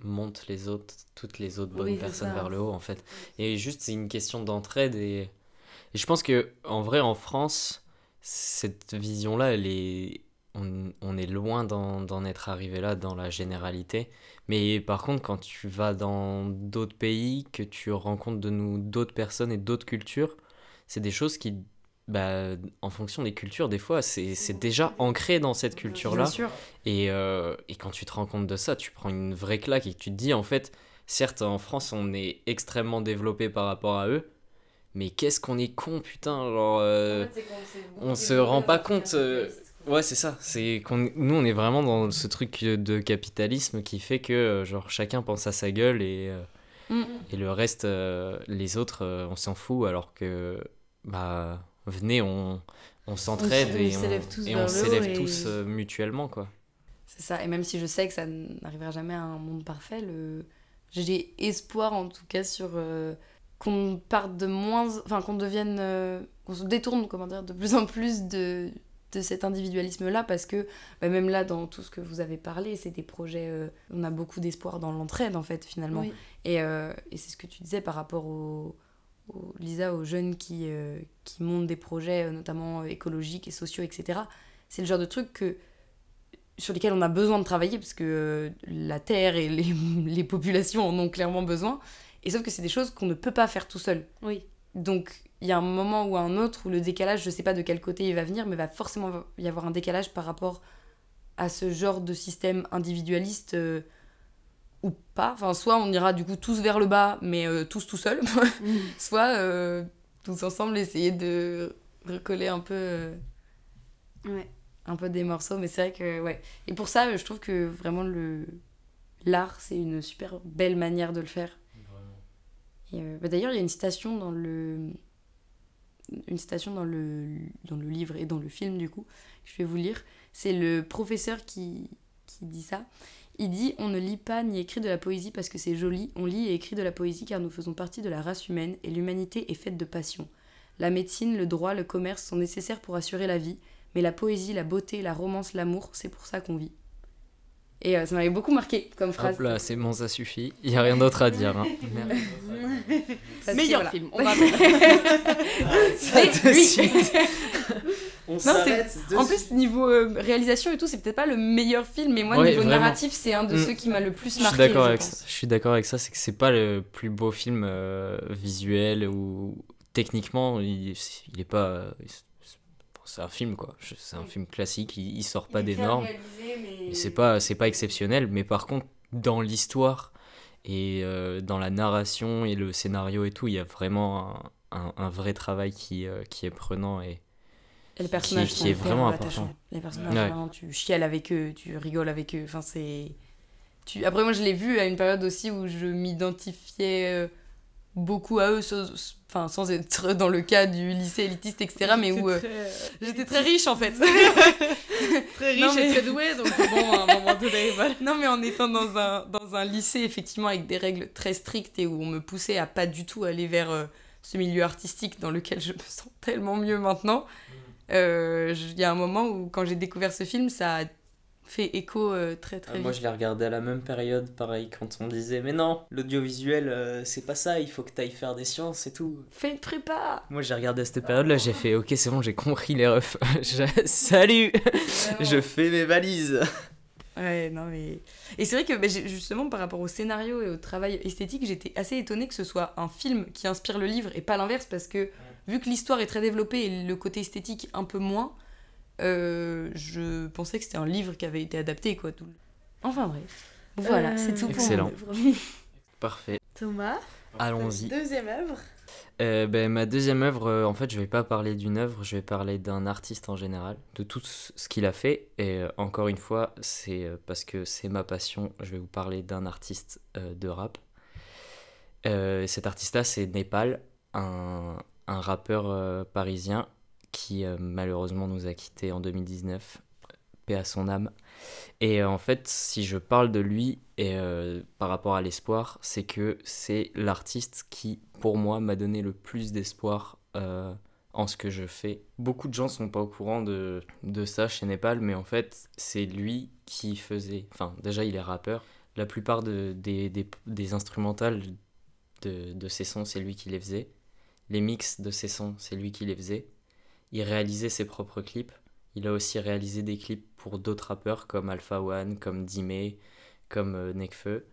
monte les autres, toutes les autres bonnes Oui, personnes ça. vers le haut en fait. Et juste c'est une question d'entraide et, et je pense que en vrai en France cette vision-là elle est on, on est loin d'en être arrivé là dans la généralité. Mais par contre, quand tu vas dans d'autres pays, que tu rencontres de nous d'autres personnes et d'autres cultures, c'est des choses qui, bah, en fonction des cultures, des fois, c'est déjà ancré dans cette culture-là. Bien sûr. Et, euh, et quand tu te rends compte de ça, tu prends une vraie claque et tu te dis, en fait, certes, en France, on est extrêmement développé par rapport à eux, mais qu'est-ce qu'on est con, putain, genre... euh, on se rend pas compte, euh, Ouais, c'est ça. C'est qu'on nous on est vraiment dans ce truc de capitalisme qui fait que euh, genre chacun pense à sa gueule et euh, Mm. et le reste euh, les autres on s'en fout alors que bah venez on on s'entraide On et on et s'élève et- tous mutuellement quoi. C'est ça, et même si je sais que ça n'arrivera jamais à un monde parfait, le... j'ai espoir en tout cas sur euh, qu'on parte de moins. Enfin, qu'on devienne. euh, qu'on se détourne, comment dire, de plus en plus de, de cet individualisme-là, parce que bah, même là, dans tout ce que vous avez parlé, c'est des projets. euh, on a beaucoup d'espoir dans l'entraide, en fait, finalement. Oui. Et, euh, et c'est ce que tu disais par rapport aux, aux- Lisa, aux jeunes qui, euh, qui montent des projets, notamment écologiques et sociaux, etc. C'est le genre de truc que, sur lesquels on a besoin de travailler, parce que la Terre et les, [laughs] les populations en ont clairement besoin. Et sauf que c'est des choses qu'on ne peut pas faire tout seul. Oui. donc il y a un moment ou un autre où le décalage, je sais pas de quel côté il va venir, mais va forcément y avoir un décalage par rapport à ce genre de système individualiste euh, ou pas. Enfin, soit on ira du coup tous vers le bas, mais euh, tous tout seuls, [laughs] soit euh, tous ensemble essayer de recoller un peu, Ouais. un peu des morceaux. Mais c'est vrai que, ouais. Et pour ça, je trouve que vraiment le l'art, c'est une super belle manière de le faire. Et, euh, bah, D'ailleurs, il y a une citation dans le une citation dans le, dans le livre et dans le film du coup, je vais vous lire. C'est le professeur qui, qui dit ça. Il dit On ne lit pas ni écrit de la poésie parce que c'est joli, on lit et écrit de la poésie car nous faisons partie de la race humaine et l'humanité est faite de passion. La médecine, le droit, le commerce sont nécessaires pour assurer la vie, mais la poésie, la beauté, la romance, l'amour, c'est pour ça qu'on vit. Et euh, ça m'avait beaucoup marqué comme phrase. Hop là, c'est bon, ça suffit. Il n'y a rien d'autre à dire. hein. [laughs] Meilleur voilà. film, on va [laughs] C'est de suite. On Non, de En plus, niveau euh, réalisation et tout, c'est peut-être pas le meilleur film, mais moi, Ouais, niveau vraiment. narratif, c'est un de Mm. ceux qui m'a le plus Je suis marqué. d'accord je avec pense. ça. Je suis d'accord avec ça, c'est que c'est pas le plus beau film euh, visuel ou techniquement, il, il est pas. C'est un film quoi. C'est un film classique. Il, il sort pas des normes. Et C'est pas, c'est pas exceptionnel, mais par contre, dans l'histoire et euh, dans la narration et le scénario et tout, il y a vraiment un, un- un vrai travail qui, euh, qui est prenant. Et Et les personnages qui est vraiment important. Les personnages, Ouais. vraiment, tu chiales avec eux, tu rigoles avec eux. Enfin, c'est. Tu... Après, moi, je l'ai vu à une période aussi où je m'identifiais euh, beaucoup à eux. Enfin, sans être dans le cas du lycée élitiste, etc. Mais où euh, j'étais très riche en fait. [laughs] très riche Non, mais- et très doué, donc bon, à un moment donné, [laughs] voilà. Non, mais en étant dans un, dans un lycée, effectivement, avec des règles très strictes et où on me poussait à pas du tout aller vers euh, ce milieu artistique dans lequel je me sens tellement mieux maintenant, euh, j- il y a un moment où, quand j'ai découvert ce film, ça a fait écho euh, très très Ah, moi, vite. je l'ai regardé à la même période, pareil, quand on disait Mais non, l'audiovisuel, euh, c'est pas ça, il faut que t'ailles faire des sciences et tout. Fais une prépa Moi, j'ai regardé à cette période-là, j'ai fait Ok, c'est bon, j'ai compris les refs. [laughs] Je- Salut Je fais mes valises Ouais, non, mais. Et c'est vrai que bah, justement, par rapport au scénario et au travail esthétique, j'étais assez étonnée que ce soit un film qui inspire le livre et pas l'inverse, parce que vu que l'histoire est très développée et le côté esthétique un peu moins, euh, je pensais que c'était un livre qui avait été adapté, quoi. tout- Enfin bref. Voilà, Euh, c'est tout pour Excellent. mon œuvre. Parfait. Thomas, Allons-y. deuxième œuvre. Euh, ben, ma deuxième œuvre, euh, en fait, je vais pas parler d'une œuvre, je vais parler d'un artiste en général, de tout ce ce qu'il a fait. Et euh, encore une fois, c'est euh, parce que c'est ma passion, je vais vous parler d'un artiste euh, de rap. Euh, cet artiste-là, c'est Népal, un, un rappeur euh, parisien qui euh, malheureusement nous a quittés en 2019. Paix à son âme. Et euh, en fait, si je parle de lui et euh, par rapport à l'espoir, c'est que c'est l'artiste qui, pour moi, m'a donné le plus d'espoir en ce que je fais. Beaucoup de gens sont pas au courant de, de ça chez Népal, mais en fait, c'est lui qui faisait. Enfin, déjà, il est rappeur. La plupart de, des, des, des instrumentales de, de ses sons, c'est lui qui les faisait. Les mix de ses sons, c'est lui qui les faisait. Il réalisait ses propres clips. Il a aussi réalisé des clips pour d'autres rappeurs comme Alpha One, comme Dime, comme euh, Nekfeu.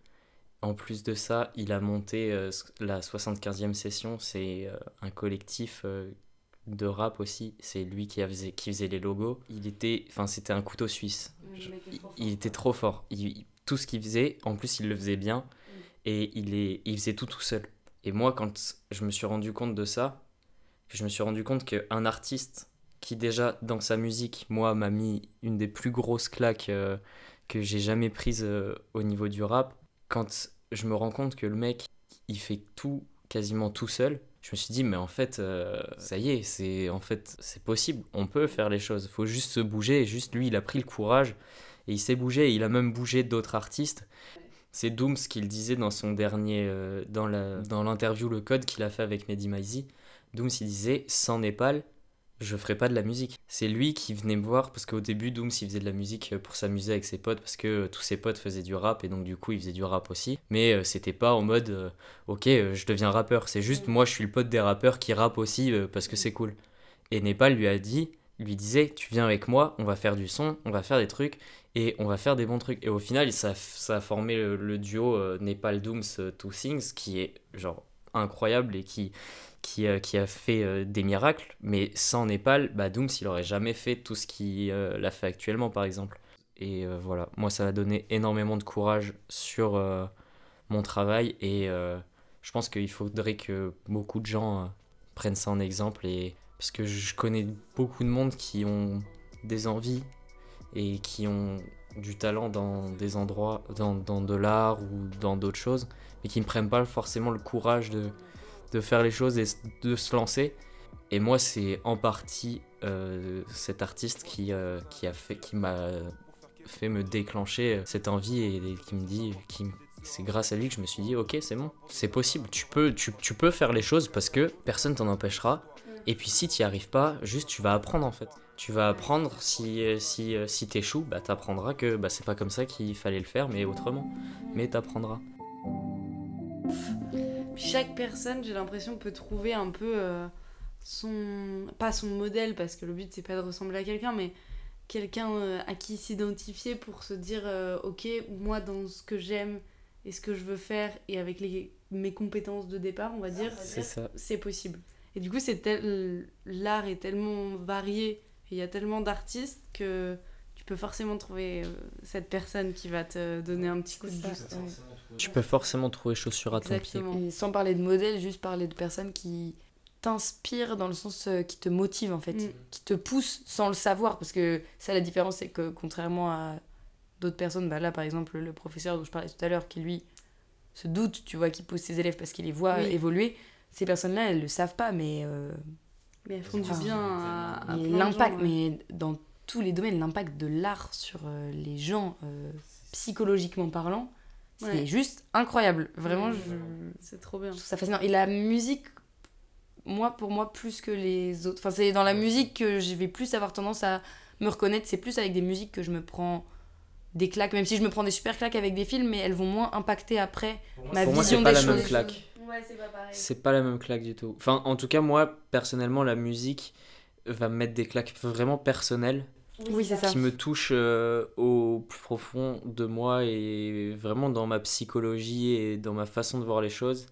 En plus de ça, il a monté euh, la 75e session, c'est euh, un collectif euh, de rap aussi, c'est lui qui, a faisait, qui faisait les logos. Il était, enfin c'était un couteau suisse. Je- il, il était trop fort. Il- tout ce qu'il faisait, en plus il le faisait bien et il, est, il faisait tout tout seul. Et moi, quand je me suis rendu compte de ça, je me suis rendu compte qu'un artiste qui déjà dans sa musique, moi, m'a mis une des plus grosses claques euh, que j'ai jamais prises euh, au niveau du rap, quand je me rends compte que le mec, il fait tout quasiment tout seul, je me suis dit mais en fait euh, ça y est, c'est en fait c'est possible, on peut faire les choses, faut juste se bouger juste lui il a pris le courage et il s'est bougé et il a même bougé d'autres artistes. C'est Dooms qui le disait dans son dernier dans la dans l'interview le code qu'il a fait avec Mehdi Maizi. Dooms il disait sans Népal, je ferais pas de la musique. C'est lui qui venait me voir parce qu'au début, Dooms il faisait de la musique euh, pour s'amuser avec ses potes parce que euh, tous ses potes faisaient du rap et donc du coup il faisait du rap aussi. Mais euh, c'était pas en mode ok, je deviens rappeur. C'est juste moi je suis le pote des rappeurs qui rappent aussi parce que c'est cool. Et Népal lui a dit, lui disait tu viens avec moi, on va faire du son, on va faire des trucs et on va faire des bons trucs. Et au final, ça, ça a formé le, le duo euh, Népal Dooms euh, Two Things qui est genre incroyable et qui, qui, euh, qui a fait euh, des miracles. Mais sans Népal, bah, Dooms, il aurait jamais fait tout ce qu'il euh, a fait actuellement, par exemple. Et voilà, moi, ça m'a donné énormément de courage sur mon travail. Et je pense qu'il faudrait que beaucoup de gens prennent ça en exemple. Et, parce que je connais beaucoup de monde qui ont des envies et qui ont du talent dans des endroits, dans, dans de l'art ou dans d'autres choses, mais qui ne prennent pas forcément le courage de, de faire les choses et de se lancer. Et moi, c'est en partie euh, cet artiste qui, euh, qui a fait, qui m'a fait me déclencher cette envie et, qui me dit, qui, c'est grâce à lui que je me suis dit, ok, c'est bon, c'est possible, tu peux, tu, tu peux faire les choses parce que personne t'en empêchera. Et puis si tu n'y arrives pas, juste tu vas apprendre en fait. Tu vas apprendre, si, euh, si, euh, si t'échoues, bah t'apprendras que bah, c'est pas comme ça qu'il fallait le faire, mais autrement. Mais t'apprendras. Chaque personne, j'ai l'impression, peut trouver un peu euh, son. Pas son modèle, parce que le but, c'est pas de ressembler à quelqu'un, mais quelqu'un euh, à qui s'identifier pour se dire euh, Ok, moi, dans ce que j'aime et ce que je veux faire, et avec les, mes compétences de départ, on va dire, C'est possible. Et du coup, c'est tel... l'art est tellement varié, et il y a tellement d'artistes que peux forcément trouver euh, cette personne qui va te donner un petit coup de boost. ouais. Tu peux forcément trouver chaussure à ton pied. Et sans parler de modèle, juste parler de personnes qui t'inspirent dans le sens euh, qui te motivent en fait, Mm. qui te poussent sans le savoir. Parce que ça, la différence, c'est que contrairement à d'autres personnes, bah là par exemple, le professeur dont je parlais tout à l'heure, qui lui se doute, tu vois, qui pousse ses élèves parce qu'il les voit Oui. évoluer, ces personnes-là, elles le savent pas, mais, euh, Mais elles font du bien à, l'impact, ouais. mais dans tous les domaines, l'impact de l'art sur euh, les gens, euh, psychologiquement parlant, c'est Ouais. juste incroyable. Vraiment, je, C'est trop bien. je trouve ça fascinant. Et la musique, moi, pour moi, plus que les autres. Enfin, c'est dans la musique que je vais plus avoir tendance à me reconnaître. C'est plus avec des musiques que je me prends des claques, même si je me prends des super claques avec des films, mais elles vont moins impacter après ma Pour moi, vision c'est pas des la choses. même claque. Ouais, c'est pas pareil. C'est pas la même claque du tout. Enfin, en tout cas, moi, personnellement, la musique va me mettre des claques vraiment personnelles Oui, c'est ça. qui me touchent euh, au plus profond de moi et vraiment dans ma psychologie et dans ma façon de voir les choses.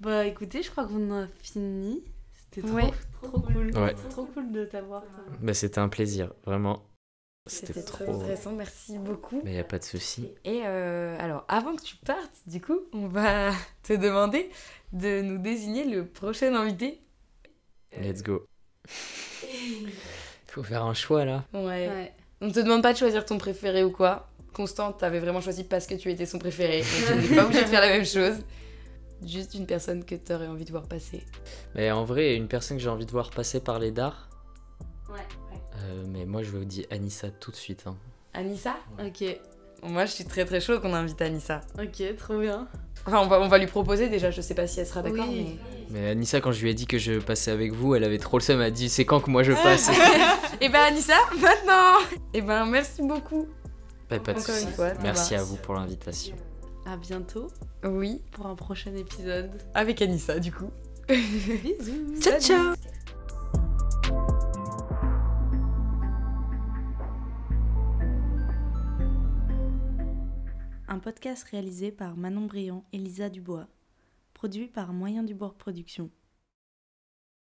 Bah écoutez, je crois qu'on a fini. C'était trop, Ouais. trop cool. Ouais. Trop cool de t'avoir. Bah, c'était un plaisir, vraiment. C'était trop. intéressant, merci beaucoup. Mais y a pas de souci. Et euh, alors, avant que tu partes, du coup, on va [laughs] te demander de nous désigner le prochain invité. Let's go. [laughs] Faut faire un choix là. Ouais. Ouais. On te demande pas de choisir ton préféré ou quoi. Constant, t'avais vraiment choisi parce que tu étais son préféré. Donc tu n'es pas obligé de faire la même chose. Juste une personne que t'aurais envie de voir passer. Mais en vrai, une personne que j'ai envie de voir passer par les dards. Ouais. euh, mais moi, je vous dis Anissa tout de suite. hein. Anissa? Ok. Moi, je suis très très chaud qu'on invite Anissa. Ok, trop bien. Enfin, on va, on va lui proposer déjà, je sais pas si elle sera d'accord, Oui. Mais [laughs] Anissa, quand je lui ai dit que je passais avec vous, elle avait trop le seum. Elle a dit C'est quand que moi je [laughs] passe? Mais. [laughs] Et ben Anissa, maintenant Et ben merci beaucoup. Bah, Pas de Encore souci. une fois, ça Merci à vous pour l'invitation. À bientôt Oui, pour un prochain épisode. avec Anissa du coup. Bisous. Ciao ciao Un podcast réalisé par Manon Briand et Lisa Dubois. Produit par Moyen du Bord Productions.